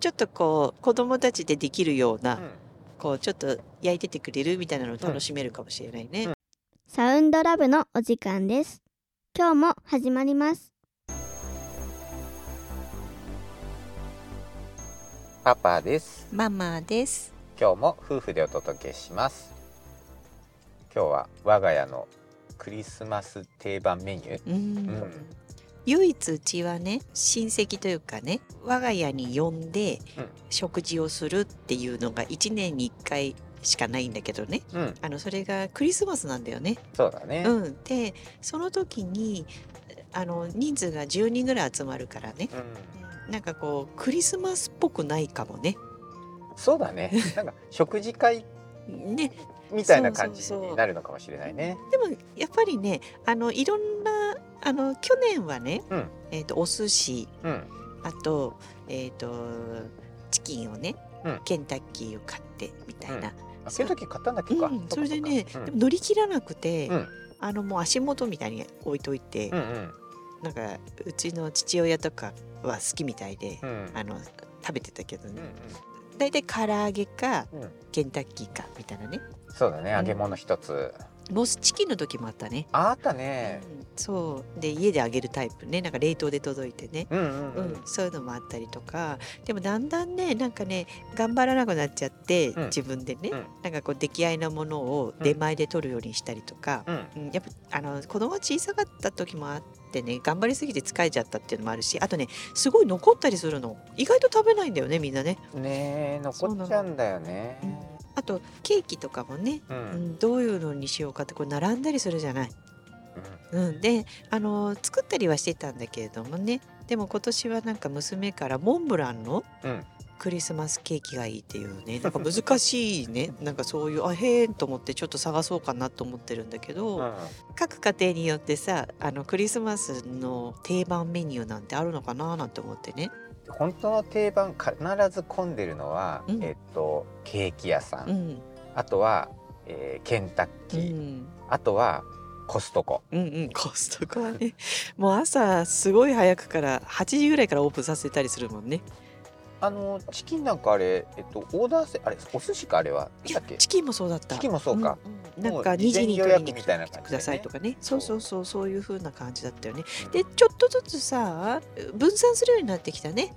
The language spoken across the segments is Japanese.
ちょっとこう子供たちでできるような、うんこうちょっと焼いててくれるみたいなのを楽しめるかもしれないね。うんサウンドラブのお時間です。今日も始まります。パパですママです。今日も夫婦でお届けします今日は我が家のクリスマス定番メニューうんうん唯一うちはね親戚というかね我が家に呼んでうん。食事をするっていうのが1年に1回しかないんだけどね。うん。あのそれがクリスマスなんだよね。そうだね。うん、でその時にあの人数が10人ぐらい集まるからね。うん。なんかこうクリスマスっぽくないかもね。そうだね。なんか食事会ね。みたいな感じそうそうそう。になるのかもしれないね。でもやっぱりねあのいろんなあの去年はね、うん。えー、とお寿司うん。あと,、えー、とチキンをね、うん。ケンタッキーを買ってみたいな、あそういう時買ったんだっけか、うん、それでね、でも乗り切らなくて、うん。あのもう足元みたいに置いといて、うんうん。なんかうちの父親とかは好きみたいで、あの食べてたけどね。大体唐揚げかうん。ケンタッキーかみたいなね。そうだね揚げ物一つ、モスチキンの時もあったね、ああったね。うん。そう。で家で揚げるタイプね。なんか冷凍で届いてね、うんうんううん。ん、そういうのもあったりとか。でもだんだんねなんかね頑張らなくなっちゃって、うん。自分でね、うん。なんかこう出来合いなものを出前で取るようにしたりとか、うん。うん。やっぱあの子供が小さかった時もあってね頑張りすぎて疲れちゃったっていうのもあるしあとねすごい残ったりするの。意外と食べないんだよねみんなね。ねえ残っちゃうんだよね。あとケーキとかもね、うん、どういうのにしようかってこれ並んだりするじゃない。うん、であの作ったりはしてたんだけれどもね。でも今年はなんか娘からモンブランのうん。クリスマスケーキがいいっていうね。なんか難しいね。なんかそういうあへえと思ってちょっと探そうかなと思ってるんだけど、うん。各家庭によってさあのクリスマスの定番メニューなんてあるのかななんて思ってね。本当の定番必ず混んでるのは、うん。えっとケーキ屋さん、うん。あとは、えーケンタッうキー、ん。あとはコストコ。うんうん、コストコはね もう朝すごい早くから8時ぐらいからオープンさせたりするもんね。あのチキンなんかあれえっとオーダーせあれお寿司かあれは？チキンもそうだった。チキンもそうか、うんうんなんか2時に取りに来てくださいとかね。そうそうそうそういう風な感じだったよね。うん。でちょっとずつさ分散するようになってきたね。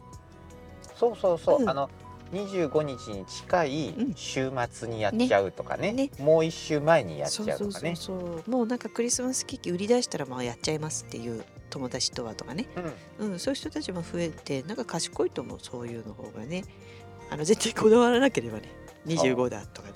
そうそうそう、うん。あの25日に近いうん。週末にやっちゃうとかね,、ね。もう一週前にやっちそうそうそうゃうとかねそう。もうなんかクリスマスケーキ売り出したらまあやっちゃいますっていう友達とはとかね、うん。うん、そういう人たちも増えてなんか賢いと思うそういうの方がね。あの絶対こだわらなければね。25だとかね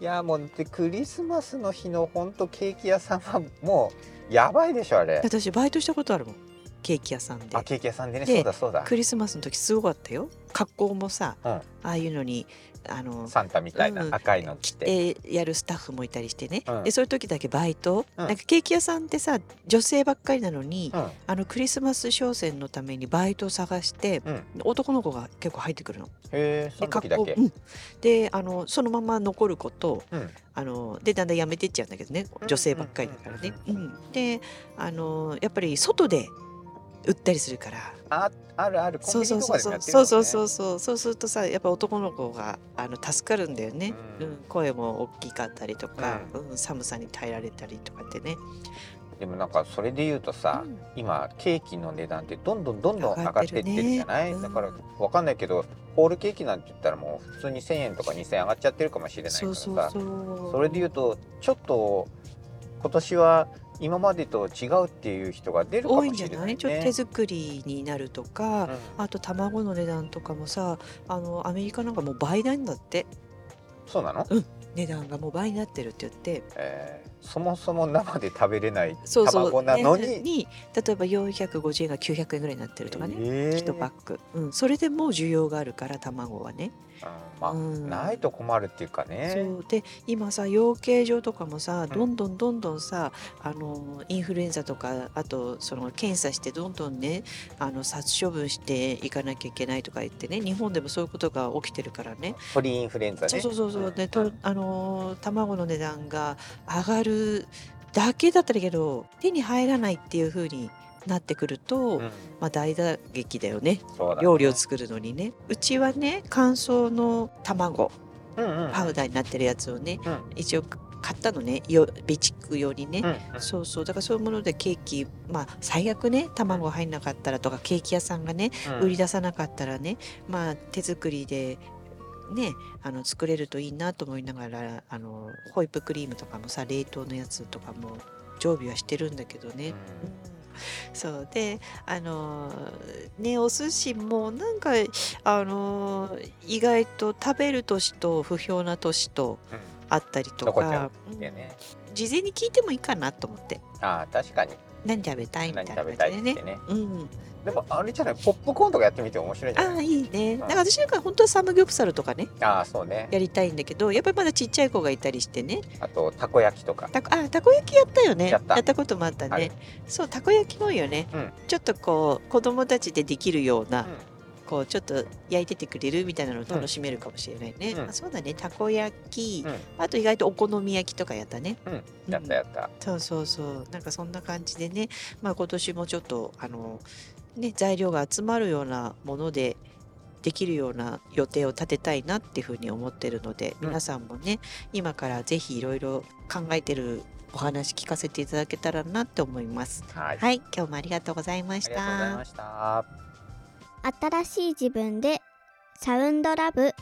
いやもうでクリスマスの日のほんとケーキ屋さんはもうやばいでしょあれ。私バイトしたことあるもん。ケーキ屋さんで。あケーキ屋さんでね。でそうだそうだ。クリスマスの時すごかったよ。格好もさうん。ああいうのにあのサンタみたいなうん赤いの着て、でやるスタッフもいたりしてね、うん。でそういう時だけバイト、うん。なんかケーキ屋さんってさ女性ばっかりなのに、うん。あのクリスマス商戦のためにバイトを探して、男の子が結構入ってくるの。えそでのうん、であのそのまま残る子とうん。あのでだんだん辞めてっちゃうんだけどね。女性ばっかりだからね。であのやっぱり外で売ったりするから。ああるある。コンそうビニそうそうとかでもやってるもんね。そうそうそうそうそう。するとさやっぱ男の子があの助かるんだよね、ううんん声も大きかったりとか、うん。寒さに耐えられたりとかってね、でもなんかそれで言うとさ、うん。今ケーキの値段ってどんどんどんどん上がってってるじゃない、上がってるね。だからわかんないけどホールケーキなんて言ったらもう普通に1,000円とか2,000円上がっちゃってるかもしれないからさ。そうそうそう。それで言うとちょっと今年は今までと違うっていう人が出るかも多いんじゃしれない？ね。ちょっと手作りになるとか、うん。あと卵の値段とかもさあのアメリカなんかもう倍なんだって。そうなの、値段がもう倍になってるって言って。えーそもそも生で食べれないそうそう。卵なのに。ねに例えば450円が900円ぐらいになってるとかね、えー。1パック、うん、それでもう需要があるから卵はね。うんまあ、うん。ないと困るっていうかね。そう。で今さ養鶏場とかもさん。どんどんどんどんさ、あのインフルエンザとかあとその検査してどんどんねあの殺処分していかなきゃいけないとか言ってね日本でもそういうことが起きてるからね。鳥インフルエンザね。そうそうそう。そうでん。とあのー卵の値段が上がるだけだったらいいけど手に入らないっていうふうになってくると、うん。まあ大打撃だよね。ね。料理を作るのにね。うちはね乾燥の卵うんうんパウダーになってるやつをね、うん。一応買ったのね。よ備蓄用にね、うんそうそう。だからそういうものでケーキまあ最悪ね卵入んなかったらとかケーキ屋さんがね、うん。売り出さなかったらねまあ手作りでねあの作れるといいなと思いながらあのホイップクリームとかもさ冷凍のやつとかも常備はしてるんだけどね。うん。そうであのねお寿司もなんかあの意外と食べる年と不評な年とうん。あったりとかう、ってね。事前に聞いてもいいかなと思って。ああ確かに何食べたいみたいな感じでね。ね。うん、でもあれじゃないポップコーンとかやってみて面白いんじゃない？ああいいね。だから私なんか本当はサムギョプサルとかね。ああそうね。やりたいんだけどやっぱりまだちっちゃい子がいたりしてね。あとたこ焼きとか。たこあたこ焼きやったよね。やった。こともあったね。そうたこ焼きもいいよね、うん。ちょっとこう子供たちでできるような、うんこうちょっと焼いててくれるみたいなのを楽しめるかもしれないね、うん。あそうだね。たこ焼き、うん。あと意外とお好み焼きとかやったね。うん。やったやった。そうそうそう。なんかそんな感じでね。まあ今年もちょっとあのね材料が集まるようなものでできるような予定を立てたいなっていうふうに思ってるので、うん。皆さんもね今からぜひいろいろ考えてるお話聞かせていただけたらなって思います。はい。はい、今日もありがとうございましありがとうございたま。した新しい自分でサウンドラブ